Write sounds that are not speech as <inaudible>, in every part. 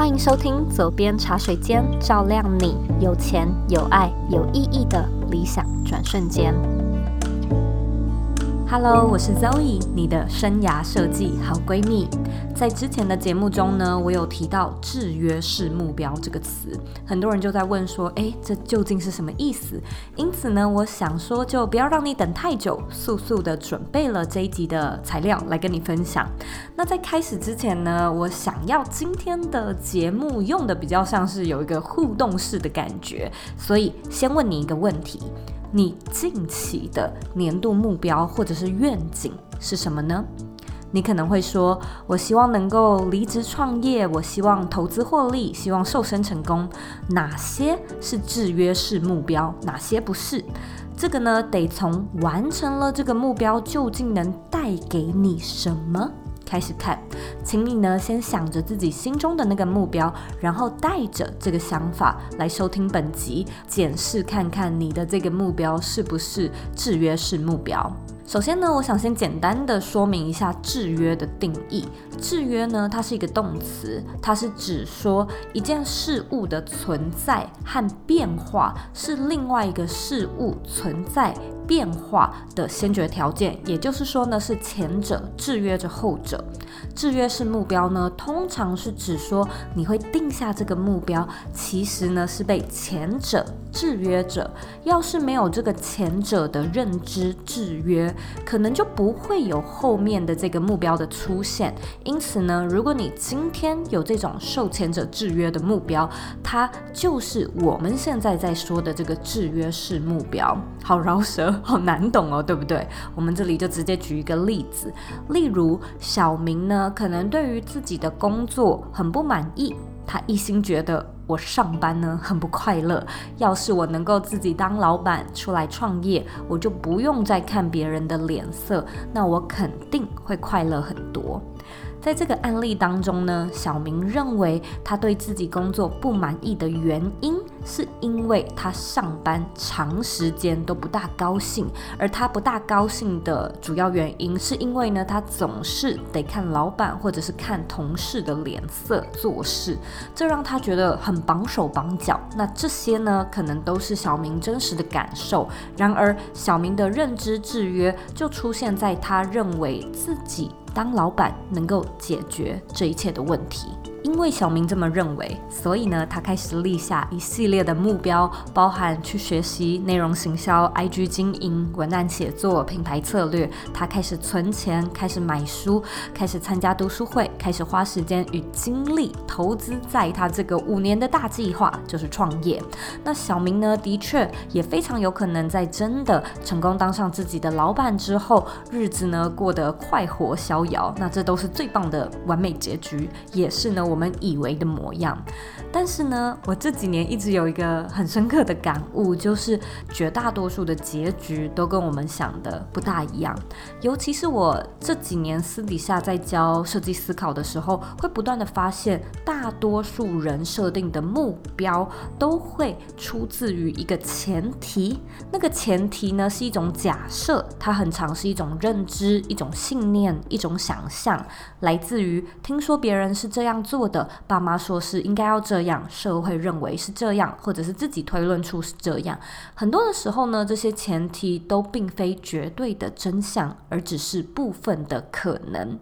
欢迎收听《走边茶水间》，照亮你有钱、有爱、有意义的理想转瞬间。Hello，我是 Zoe，你的生涯设计好闺蜜。在之前的节目中呢，我有提到制约式目标这个词，很多人就在问说，诶，这究竟是什么意思？因此呢，我想说，就不要让你等太久，速速的准备了这一集的材料来跟你分享。那在开始之前呢，我想要今天的节目用的比较像是有一个互动式的感觉，所以先问你一个问题。你近期的年度目标或者是愿景是什么呢？你可能会说，我希望能够离职创业，我希望投资获利，希望瘦身成功。哪些是制约式目标？哪些不是？这个呢，得从完成了这个目标究竟能带给你什么开始看。请你呢，先想着自己心中的那个目标，然后带着这个想法来收听本集，检视看看你的这个目标是不是制约式目标。首先呢，我想先简单的说明一下制约的定义。制约呢，它是一个动词，它是指说一件事物的存在和变化是另外一个事物存在变化的先决条件，也就是说呢，是前者制约着后者。制约式目标呢，通常是指说你会定下这个目标，其实呢是被前者制约着。要是没有这个前者的认知制约，可能就不会有后面的这个目标的出现。因此呢，如果你今天有这种受前者制约的目标，它就是我们现在在说的这个制约式目标。好饶舌，好难懂哦，对不对？我们这里就直接举一个例子，例如小明呢，可能对于自己的工作很不满意，他一心觉得我上班呢很不快乐。要是我能够自己当老板出来创业，我就不用再看别人的脸色，那我肯定会快乐很多。在这个案例当中呢，小明认为他对自己工作不满意的原因，是因为他上班长时间都不大高兴，而他不大高兴的主要原因，是因为呢，他总是得看老板或者是看同事的脸色做事，这让他觉得很绑手绑脚。那这些呢，可能都是小明真实的感受。然而，小明的认知制约就出现在他认为自己当老板能够解决这一切的问题。因为小明这么认为，所以呢，他开始立下一系列的目标，包含去学习内容行销、IG 经营、文案写作、品牌策略。他开始存钱，开始买书，开始参加读书会，开始花时间与精力投资在他这个五年的大计划，就是创业。那小明呢，的确也非常有可能在真的成功当上自己的老板之后，日子呢过得快活逍遥。那这都是最棒的完美结局，也是呢。我们以为的模样，但是呢，我这几年一直有一个很深刻的感悟，就是绝大多数的结局都跟我们想的不大一样。尤其是我这几年私底下在教设计思考的时候，会不断的发现，大多数人设定的目标都会出自于一个前提，那个前提呢是一种假设，它很常是一种认知、一种信念、一种想象，来自于听说别人是这样做。做的爸妈说是应该要这样，社会认为是这样，或者是自己推论出是这样。很多的时候呢，这些前提都并非绝对的真相，而只是部分的可能。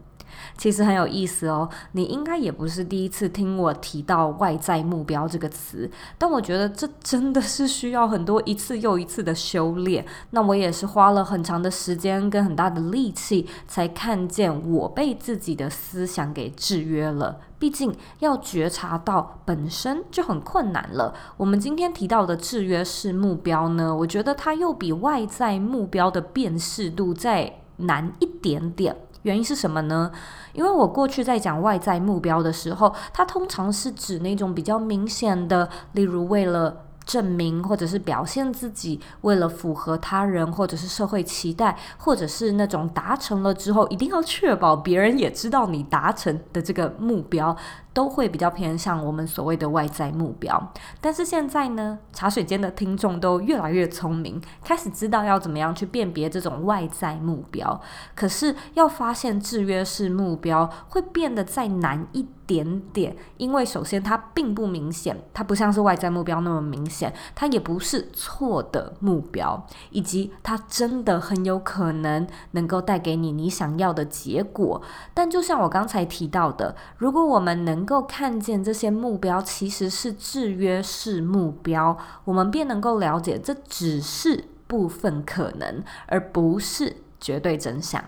其实很有意思哦，你应该也不是第一次听我提到外在目标这个词，但我觉得这真的是需要很多一次又一次的修炼。那我也是花了很长的时间跟很大的力气，才看见我被自己的思想给制约了。毕竟要觉察到本身就很困难了。我们今天提到的制约式目标呢，我觉得它又比外在目标的辨识度再难一点点。原因是什么呢？因为我过去在讲外在目标的时候，它通常是指那种比较明显的，例如为了证明或者是表现自己，为了符合他人或者是社会期待，或者是那种达成了之后一定要确保别人也知道你达成的这个目标。都会比较偏向我们所谓的外在目标。但是现在呢，茶水间的听众都越来越聪明，开始知道要怎么样去辨别这种外在目标。可是要发现制约式目标，会变得再难一点点，因为首先它并不明显，它不像是外在目标那么明显，它也不是错的目标，以及它真的很有可能能够带给你你想要的结果。但就像我刚才提到的，如果我们能够看见这些目标其实是制约式目标，我们便能够了解这只是部分可能，而不是绝对真相。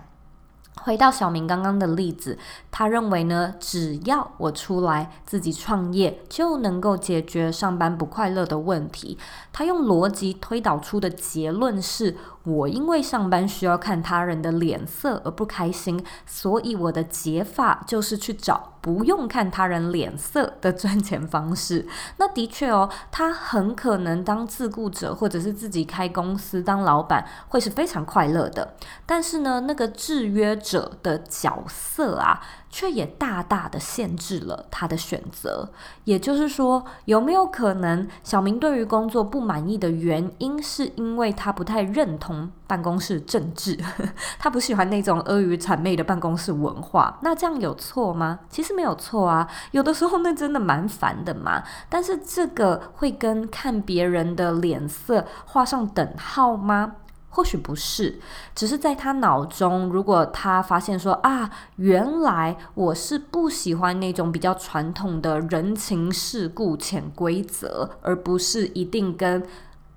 回到小明刚刚的例子，他认为呢，只要我出来自己创业，就能够解决上班不快乐的问题。他用逻辑推导出的结论是。我因为上班需要看他人的脸色而不开心，所以我的解法就是去找不用看他人脸色的赚钱方式。<laughs> 那的确哦，他很可能当自雇者或者是自己开公司当老板会是非常快乐的。但是呢，那个制约者的角色啊。却也大大的限制了他的选择。也就是说，有没有可能小明对于工作不满意的原因，是因为他不太认同办公室政治，<laughs> 他不喜欢那种阿谀谄媚的办公室文化？那这样有错吗？其实没有错啊，有的时候那真的蛮烦的嘛。但是这个会跟看别人的脸色画上等号吗？或许不是，只是在他脑中，如果他发现说啊，原来我是不喜欢那种比较传统的人情世故潜规则，而不是一定跟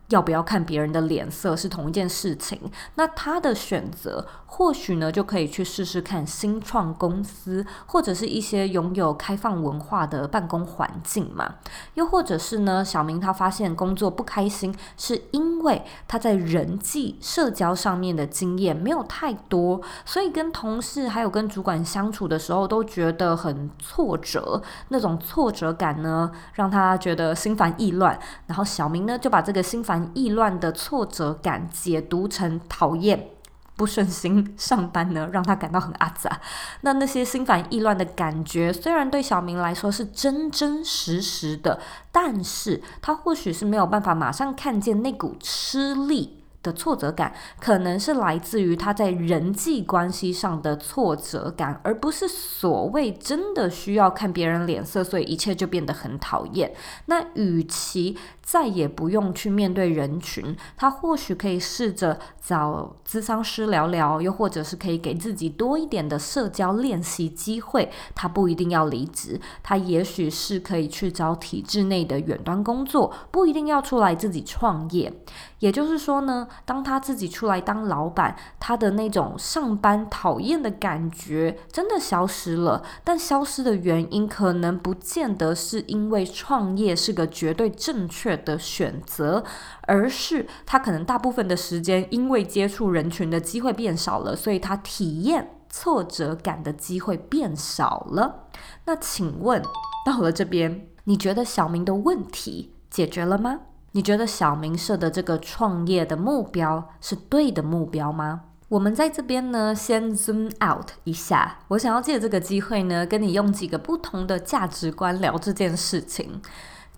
要不要看别人的脸色是同一件事情，那他的选择。或许呢，就可以去试试看新创公司，或者是一些拥有开放文化的办公环境嘛。又或者是呢，小明他发现工作不开心，是因为他在人际社交上面的经验没有太多，所以跟同事还有跟主管相处的时候都觉得很挫折。那种挫折感呢，让他觉得心烦意乱。然后小明呢，就把这个心烦意乱的挫折感解读成讨厌。不顺心上班呢，让他感到很阿杂。那那些心烦意乱的感觉，虽然对小明来说是真真实实的，但是他或许是没有办法马上看见那股吃力的挫折感，可能是来自于他在人际关系上的挫折感，而不是所谓真的需要看别人脸色，所以一切就变得很讨厌。那与其再也不用去面对人群，他或许可以试着找咨商师聊聊，又或者是可以给自己多一点的社交练习机会。他不一定要离职，他也许是可以去找体制内的远端工作，不一定要出来自己创业。也就是说呢，当他自己出来当老板，他的那种上班讨厌的感觉真的消失了。但消失的原因可能不见得是因为创业是个绝对正确的选择，而是他可能大部分的时间因为接触人群的机会变少了，所以他体验挫折感的机会变少了。那请问到了这边，你觉得小明的问题解决了吗？你觉得小明设的这个创业的目标是对的目标吗？我们在这边呢，先 zoom out 一下，我想要借这个机会呢，跟你用几个不同的价值观聊这件事情。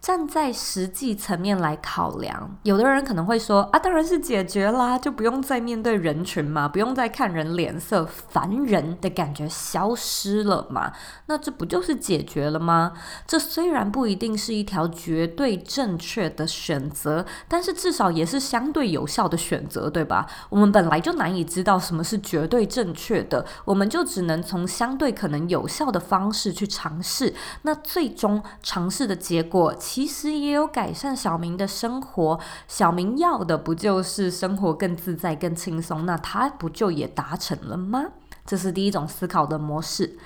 站在实际层面来考量，有的人可能会说啊，当然是解决啦，就不用再面对人群嘛，不用再看人脸色，烦人的感觉消失了嘛，那这不就是解决了吗？这虽然不一定是一条绝对正确的选择，但是至少也是相对有效的选择，对吧？我们本来就难以知道什么是绝对正确的，我们就只能从相对可能有效的方式去尝试，那最终尝试的结果。其实也有改善小明的生活，小明要的不就是生活更自在、更轻松？那他不就也达成了吗？这是第一种思考的模式。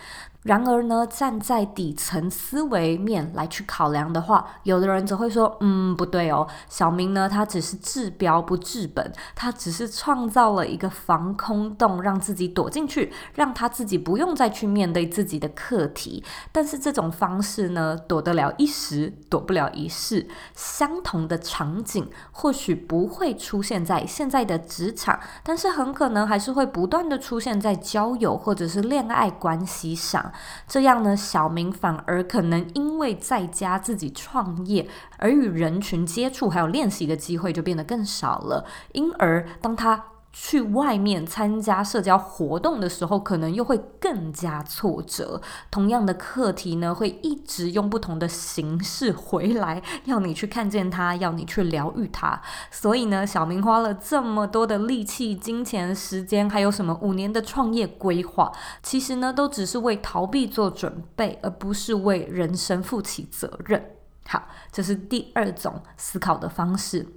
然而呢，站在底层思维面来去考量的话，有的人则会说：“嗯，不对哦，小明呢，他只是治标不治本，他只是创造了一个防空洞，让自己躲进去，让他自己不用再去面对自己的课题。但是这种方式呢，躲得了一时，躲不了一世。相同的场景或许不会出现在现在的职场，但是很可能还是会不断的出现在交友或者是恋爱关系上。”这样呢，小明反而可能因为在家自己创业，而与人群接触还有练习的机会就变得更少了，因而当他去外面参加社交活动的时候，可能又会更加挫折。同样的课题呢，会一直用不同的形式回来，要你去看见它，要你去疗愈它。所以呢，小明花了这么多的力气、金钱、时间，还有什么五年的创业规划，其实呢，都只是为逃避做准备，而不是为人生负起责任。好，这是第二种思考的方式。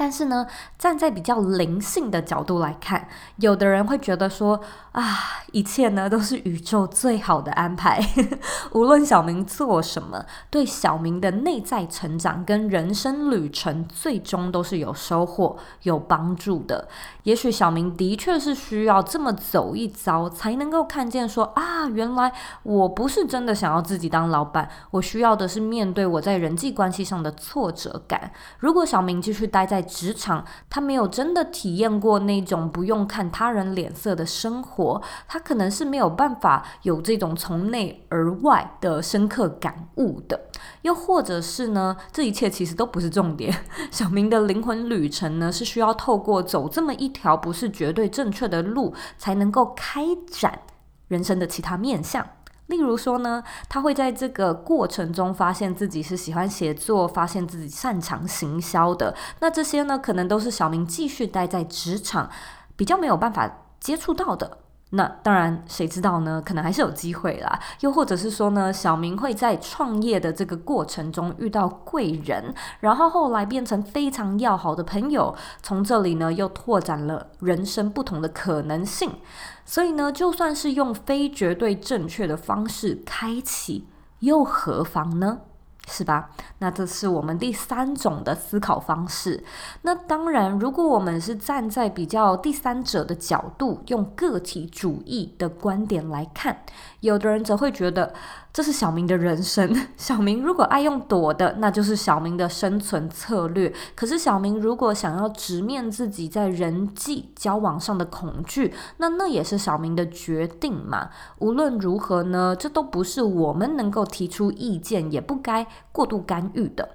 但是呢，站在比较灵性的角度来看，有的人会觉得说啊，一切呢都是宇宙最好的安排。<laughs> 无论小明做什么，对小明的内在成长跟人生旅程，最终都是有收获、有帮助的。也许小明的确是需要这么走一遭，才能够看见说啊，原来我不是真的想要自己当老板，我需要的是面对我在人际关系上的挫折感。如果小明继续待在职场，他没有真的体验过那种不用看他人脸色的生活，他可能是没有办法有这种从内而外的深刻感悟的。又或者是呢，这一切其实都不是重点。小明的灵魂旅程呢，是需要透过走这么一条不是绝对正确的路，才能够开展人生的其他面向。例如说呢，他会在这个过程中发现自己是喜欢写作，发现自己擅长行销的。那这些呢，可能都是小明继续待在职场比较没有办法接触到的。那当然，谁知道呢？可能还是有机会啦。又或者是说呢，小明会在创业的这个过程中遇到贵人，然后后来变成非常要好的朋友，从这里呢又拓展了人生不同的可能性。所以呢，就算是用非绝对正确的方式开启，又何妨呢？是吧？那这是我们第三种的思考方式。那当然，如果我们是站在比较第三者的角度，用个体主义的观点来看，有的人则会觉得。这是小明的人生。<laughs> 小明如果爱用躲的，那就是小明的生存策略。可是小明如果想要直面自己在人际交往上的恐惧，那那也是小明的决定嘛。无论如何呢，这都不是我们能够提出意见，也不该过度干预的。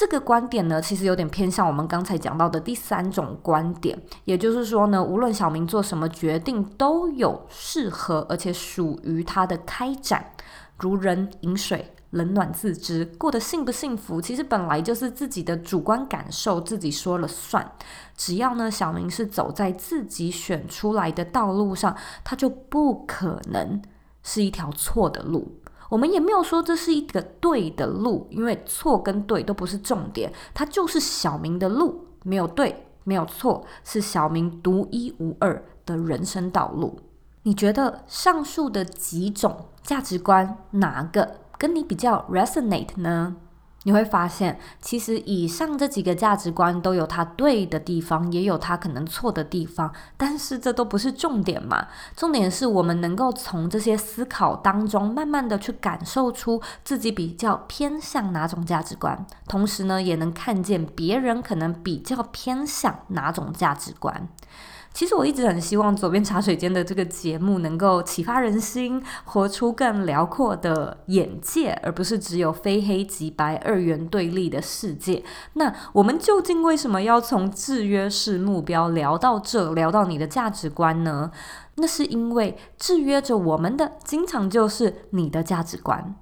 这个观点呢，其实有点偏向我们刚才讲到的第三种观点，也就是说呢，无论小明做什么决定，都有适合而且属于他的开展。如人饮水，冷暖自知，过得幸不幸福，其实本来就是自己的主观感受，自己说了算。只要呢，小明是走在自己选出来的道路上，他就不可能是一条错的路。我们也没有说这是一个对的路，因为错跟对都不是重点，它就是小明的路，没有对，没有错，是小明独一无二的人生道路。你觉得上述的几种价值观哪个跟你比较 resonate 呢？你会发现，其实以上这几个价值观都有它对的地方，也有它可能错的地方，但是这都不是重点嘛。重点是我们能够从这些思考当中，慢慢的去感受出自己比较偏向哪种价值观，同时呢，也能看见别人可能比较偏向哪种价值观。其实我一直很希望左边茶水间的这个节目能够启发人心，活出更辽阔的眼界，而不是只有非黑即白、二元对立的世界。那我们究竟为什么要从制约式目标聊到这，聊到你的价值观呢？那是因为制约着我们的，经常就是你的价值观。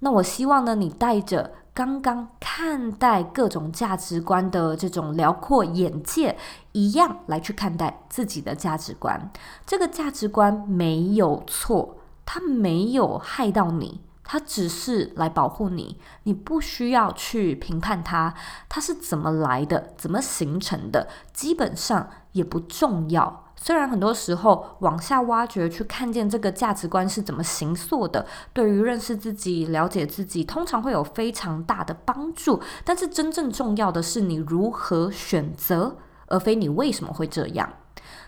那我希望呢，你带着。刚刚看待各种价值观的这种辽阔眼界一样来去看待自己的价值观。这个价值观没有错，它没有害到你，它只是来保护你。你不需要去评判它，它是怎么来的，怎么形成的，基本上也不重要。虽然很多时候往下挖掘，去看见这个价值观是怎么形塑的，对于认识自己、了解自己，通常会有非常大的帮助。但是真正重要的是你如何选择，而非你为什么会这样。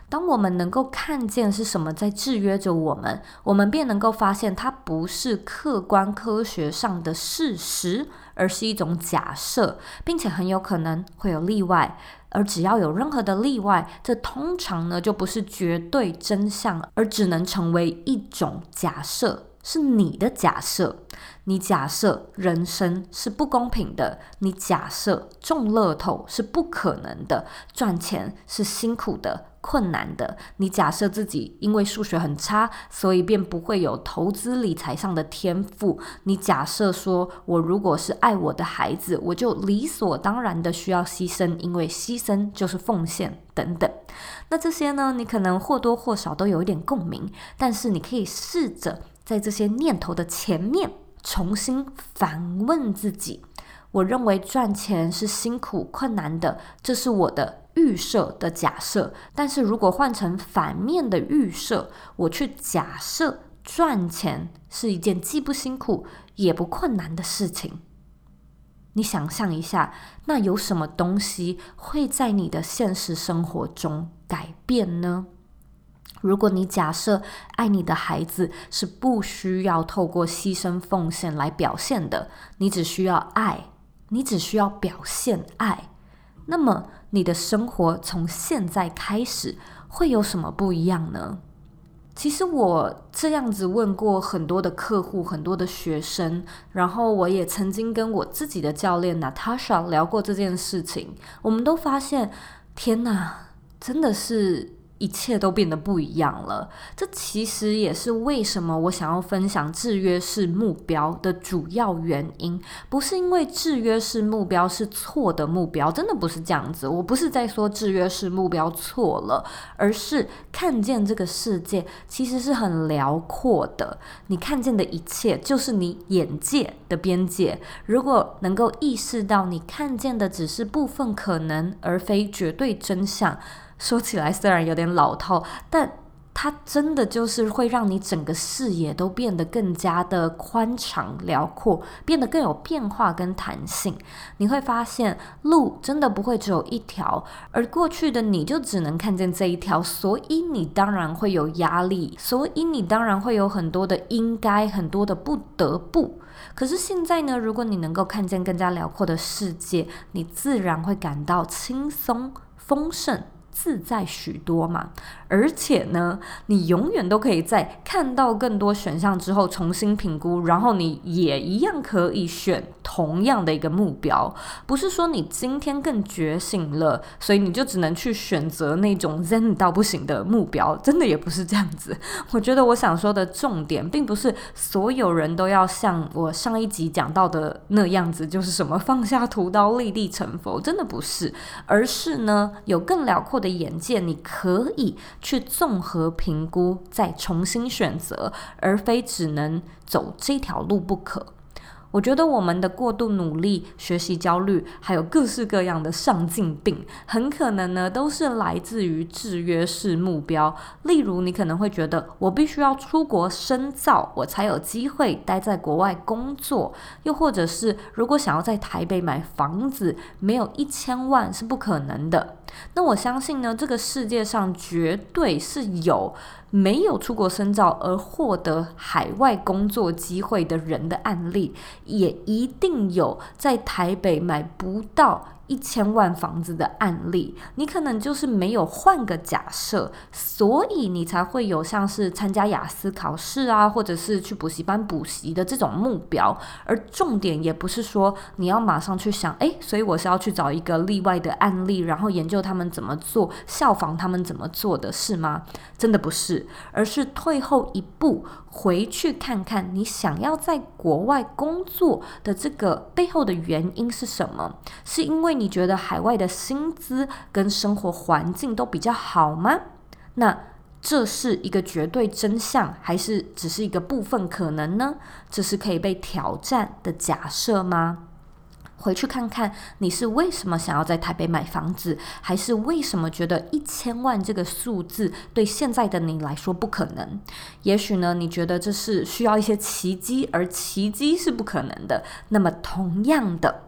当我们能够看见是什么在制约着我们，我们便能够发现它不是客观科学上的事实，而是一种假设，并且很有可能会有例外。而只要有任何的例外，这通常呢就不是绝对真相，而只能成为一种假设，是你的假设，你假设人生是不公平的，你假设中乐透是不可能的，赚钱是辛苦的、困难的，你假设自己因为数学很差，所以便不会有投资理财上的天赋，你假设说我如果是爱我的孩子，我就理所当然的需要牺牲，因为牺牲就是奉献等等。那这些呢，你可能或多或少都有一点共鸣，但是你可以试着。在这些念头的前面，重新反问自己：我认为赚钱是辛苦困难的，这是我的预设的假设。但是如果换成反面的预设，我去假设赚钱是一件既不辛苦也不困难的事情，你想象一下，那有什么东西会在你的现实生活中改变呢？如果你假设爱你的孩子是不需要透过牺牲奉献来表现的，你只需要爱，你只需要表现爱，那么你的生活从现在开始会有什么不一样呢？其实我这样子问过很多的客户、很多的学生，然后我也曾经跟我自己的教练 Natasha 聊过这件事情，我们都发现，天哪，真的是。一切都变得不一样了。这其实也是为什么我想要分享制约式目标的主要原因。不是因为制约式目标是错的目标，真的不是这样子。我不是在说制约式目标错了，而是看见这个世界其实是很辽阔的。你看见的一切就是你眼界的边界。如果能够意识到你看见的只是部分可能，而非绝对真相。说起来虽然有点老套，但它真的就是会让你整个视野都变得更加的宽敞辽阔，变得更有变化跟弹性。你会发现路真的不会只有一条，而过去的你就只能看见这一条，所以你当然会有压力，所以你当然会有很多的应该，很多的不得不。可是现在呢，如果你能够看见更加辽阔的世界，你自然会感到轻松、丰盛。自在许多嘛，而且呢，你永远都可以在看到更多选项之后重新评估，然后你也一样可以选同样的一个目标。不是说你今天更觉醒了，所以你就只能去选择那种 zen 到不行的目标，真的也不是这样子。<laughs> 我觉得我想说的重点，并不是所有人都要像我上一集讲到的那样子，就是什么放下屠刀立地成佛，真的不是，而是呢，有更辽阔的。眼界，你可以去综合评估，再重新选择，而非只能走这条路不可。我觉得我们的过度努力、学习焦虑，还有各式各样的上进病，很可能呢都是来自于制约式目标。例如，你可能会觉得我必须要出国深造，我才有机会待在国外工作；又或者是，如果想要在台北买房子，没有一千万是不可能的。那我相信呢，这个世界上绝对是有。没有出国深造而获得海外工作机会的人的案例，也一定有在台北买不到一千万房子的案例，你可能就是没有换个假设，所以你才会有像是参加雅思考试啊，或者是去补习班补习的这种目标。而重点也不是说你要马上去想，诶，所以我是要去找一个例外的案例，然后研究他们怎么做，效仿他们怎么做的是吗？真的不是，而是退后一步，回去看看你想要在国外工作的这个背后的原因是什么？是因为你觉得海外的薪资跟生活环境都比较好吗？那这是一个绝对真相，还是只是一个部分可能呢？这是可以被挑战的假设吗？回去看看你是为什么想要在台北买房子，还是为什么觉得一千万这个数字对现在的你来说不可能？也许呢，你觉得这是需要一些奇迹，而奇迹是不可能的。那么同样的。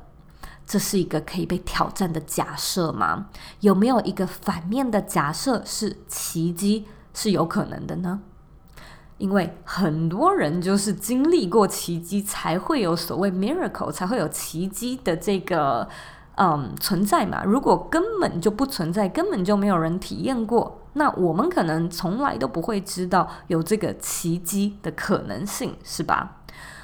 这是一个可以被挑战的假设吗？有没有一个反面的假设是奇迹是有可能的呢？因为很多人就是经历过奇迹，才会有所谓 miracle，才会有奇迹的这个嗯存在嘛。如果根本就不存在，根本就没有人体验过，那我们可能从来都不会知道有这个奇迹的可能性，是吧？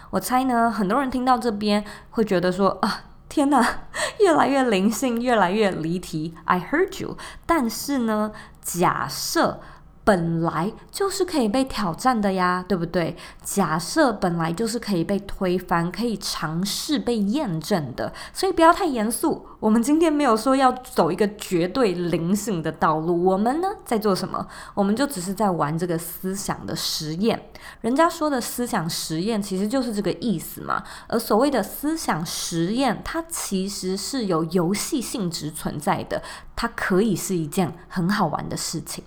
我猜呢，很多人听到这边会觉得说啊，天哪，<laughs> 越来越灵性，越来越离题。I heard you，但是呢，假设。本来就是可以被挑战的呀，对不对？假设本来就是可以被推翻、可以尝试被验证的，所以不要太严肃。我们今天没有说要走一个绝对灵性的道路，我们呢在做什么？我们就只是在玩这个思想的实验。人家说的思想实验其实就是这个意思嘛。而所谓的思想实验，它其实是有游戏性质存在的，它可以是一件很好玩的事情。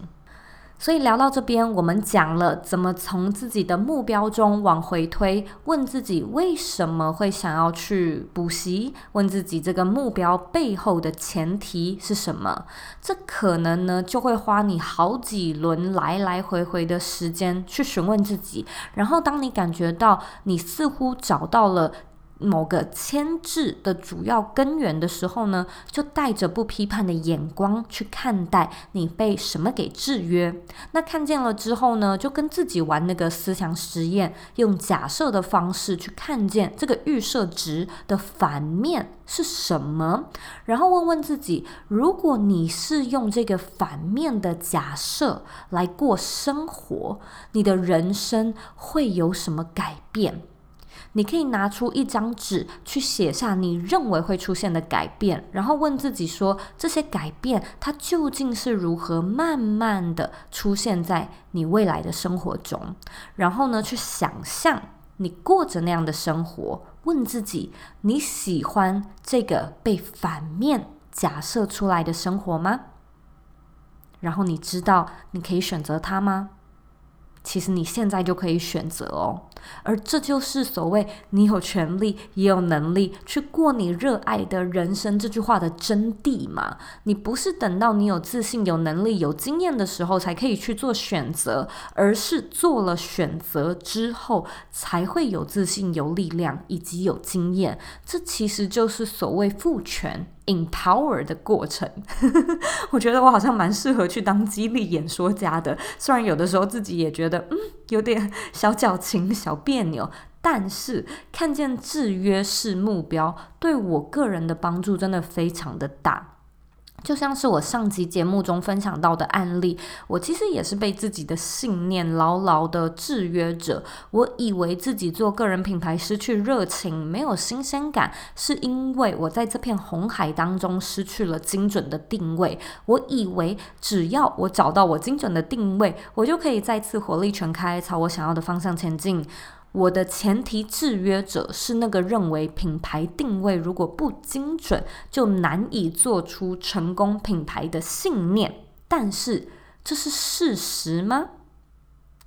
所以聊到这边，我们讲了怎么从自己的目标中往回推，问自己为什么会想要去补习，问自己这个目标背后的前提是什么。这可能呢就会花你好几轮来来回回的时间去询问自己。然后当你感觉到你似乎找到了。某个牵制的主要根源的时候呢，就带着不批判的眼光去看待你被什么给制约。那看见了之后呢，就跟自己玩那个思想实验，用假设的方式去看见这个预设值的反面是什么，然后问问自己：如果你是用这个反面的假设来过生活，你的人生会有什么改变？你可以拿出一张纸去写下你认为会出现的改变，然后问自己说：这些改变它究竟是如何慢慢的出现在你未来的生活中？然后呢，去想象你过着那样的生活，问自己：你喜欢这个被反面假设出来的生活吗？然后你知道你可以选择它吗？其实你现在就可以选择哦，而这就是所谓你有权利也有能力去过你热爱的人生这句话的真谛嘛。你不是等到你有自信、有能力、有经验的时候才可以去做选择，而是做了选择之后才会有自信、有力量以及有经验。这其实就是所谓赋权。Empower 的过程，<laughs> 我觉得我好像蛮适合去当激励演说家的。虽然有的时候自己也觉得，嗯，有点小矫情、小别扭，但是看见制约式目标，对我个人的帮助真的非常的大。就像是我上集节目中分享到的案例，我其实也是被自己的信念牢牢的制约着。我以为自己做个人品牌失去热情，没有新鲜感，是因为我在这片红海当中失去了精准的定位。我以为只要我找到我精准的定位，我就可以再次火力全开，朝我想要的方向前进。我的前提制约者是那个认为品牌定位如果不精准，就难以做出成功品牌的信念。但是这是事实吗？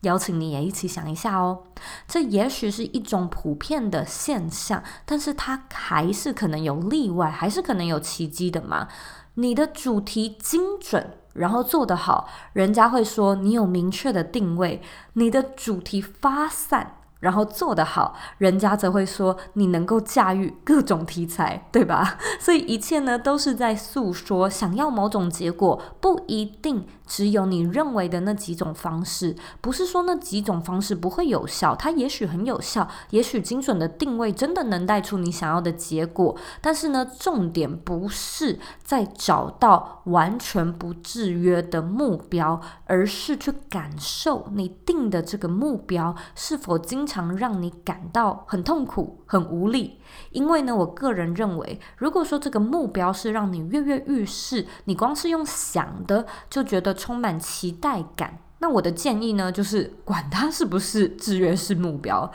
邀请你也一起想一下哦。这也许是一种普遍的现象，但是它还是可能有例外，还是可能有奇迹的嘛。你的主题精准，然后做得好，人家会说你有明确的定位。你的主题发散。然后做得好，人家则会说你能够驾驭各种题材，对吧？所以一切呢，都是在诉说，想要某种结果，不一定只有你认为的那几种方式。不是说那几种方式不会有效，它也许很有效，也许精准的定位真的能带出你想要的结果。但是呢，重点不是在找到完全不制约的目标，而是去感受你定的这个目标是否经。常让你感到很痛苦、很无力，因为呢，我个人认为，如果说这个目标是让你跃跃欲试，你光是用想的就觉得充满期待感，那我的建议呢，就是管它是不是制约式目标，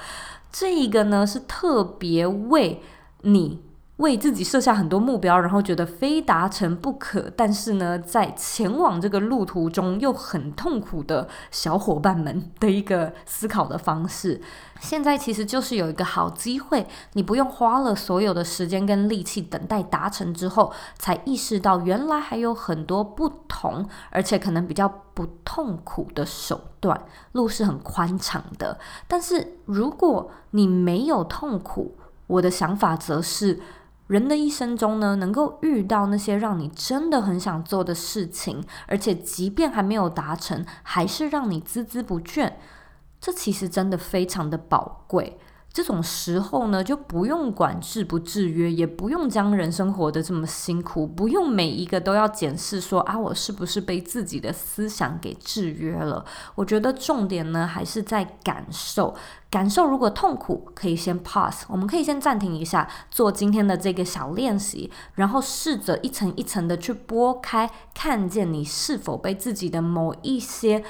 这一个呢是特别为你。为自己设下很多目标，然后觉得非达成不可，但是呢，在前往这个路途中又很痛苦的小伙伴们的一个思考的方式。现在其实就是有一个好机会，你不用花了所有的时间跟力气等待达成之后，才意识到原来还有很多不同，而且可能比较不痛苦的手段。路是很宽敞的，但是如果你没有痛苦，我的想法则是。人的一生中呢，能够遇到那些让你真的很想做的事情，而且即便还没有达成，还是让你孜孜不倦，这其实真的非常的宝贵。这种时候呢，就不用管制不制约，也不用将人生活得这么辛苦，不用每一个都要检视说啊，我是不是被自己的思想给制约了？我觉得重点呢，还是在感受。感受如果痛苦，可以先 pause，我们可以先暂停一下，做今天的这个小练习，然后试着一层一层的去拨开，看见你是否被自己的某一些。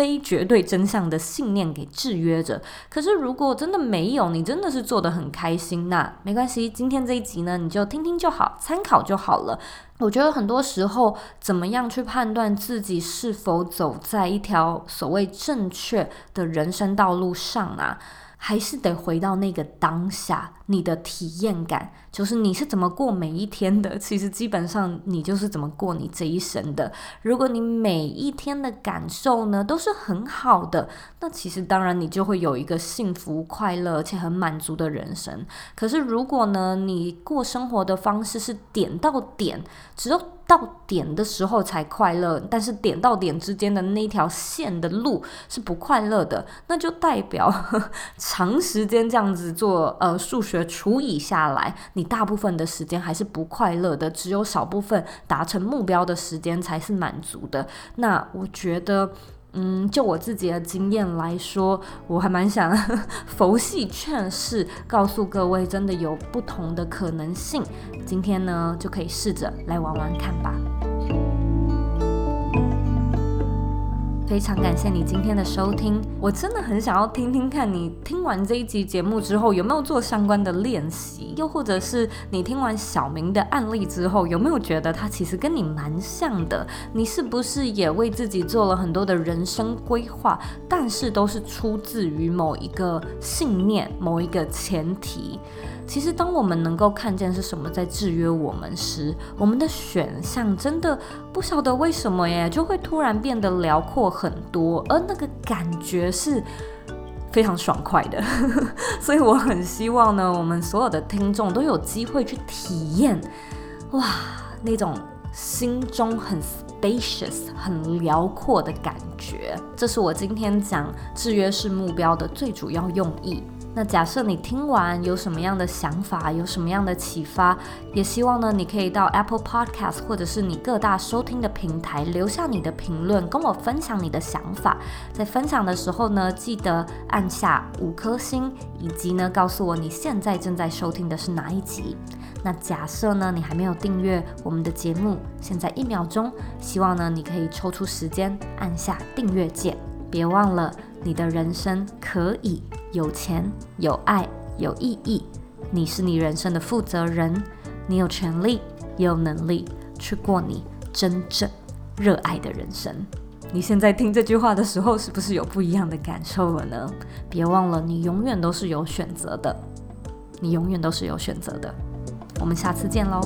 非绝对真相的信念给制约着。可是，如果真的没有，你真的是做得很开心，那没关系。今天这一集呢，你就听听就好，参考就好了。我觉得很多时候，怎么样去判断自己是否走在一条所谓正确的人生道路上啊？还是得回到那个当下，你的体验感就是你是怎么过每一天的。其实基本上你就是怎么过你这一生的。如果你每一天的感受呢都是很好的，那其实当然你就会有一个幸福、快乐且很满足的人生。可是如果呢你过生活的方式是点到点，只有到点的时候才快乐，但是点到点之间的那条线的路是不快乐的，那就代表 <laughs> 长时间这样子做呃数学除以下来，你大部分的时间还是不快乐的，只有少部分达成目标的时间才是满足的。那我觉得。嗯，就我自己的经验来说，我还蛮想 <laughs> 佛系劝世，告诉各位，真的有不同的可能性。今天呢，就可以试着来玩玩看吧。非常感谢你今天的收听，我真的很想要听听看你听完这一集节目之后有没有做相关的练习，又或者是你听完小明的案例之后有没有觉得他其实跟你蛮像的？你是不是也为自己做了很多的人生规划，但是都是出自于某一个信念、某一个前提？其实，当我们能够看见是什么在制约我们时，我们的选项真的不晓得为什么耶，就会突然变得辽阔很多，而那个感觉是非常爽快的。<laughs> 所以，我很希望呢，我们所有的听众都有机会去体验，哇，那种心中很 spacious、很辽阔的感觉。这是我今天讲制约式目标的最主要用意。那假设你听完有什么样的想法，有什么样的启发，也希望呢，你可以到 Apple Podcast 或者是你各大收听的平台留下你的评论，跟我分享你的想法。在分享的时候呢，记得按下五颗星，以及呢，告诉我你现在正在收听的是哪一集。那假设呢，你还没有订阅我们的节目，现在一秒钟，希望呢，你可以抽出时间按下订阅键，别忘了。你的人生可以有钱、有爱、有意义。你是你人生的负责人，你有权利、也有能力去过你真正热爱的人生。你现在听这句话的时候，是不是有不一样的感受了呢？别忘了，你永远都是有选择的，你永远都是有选择的。我们下次见喽。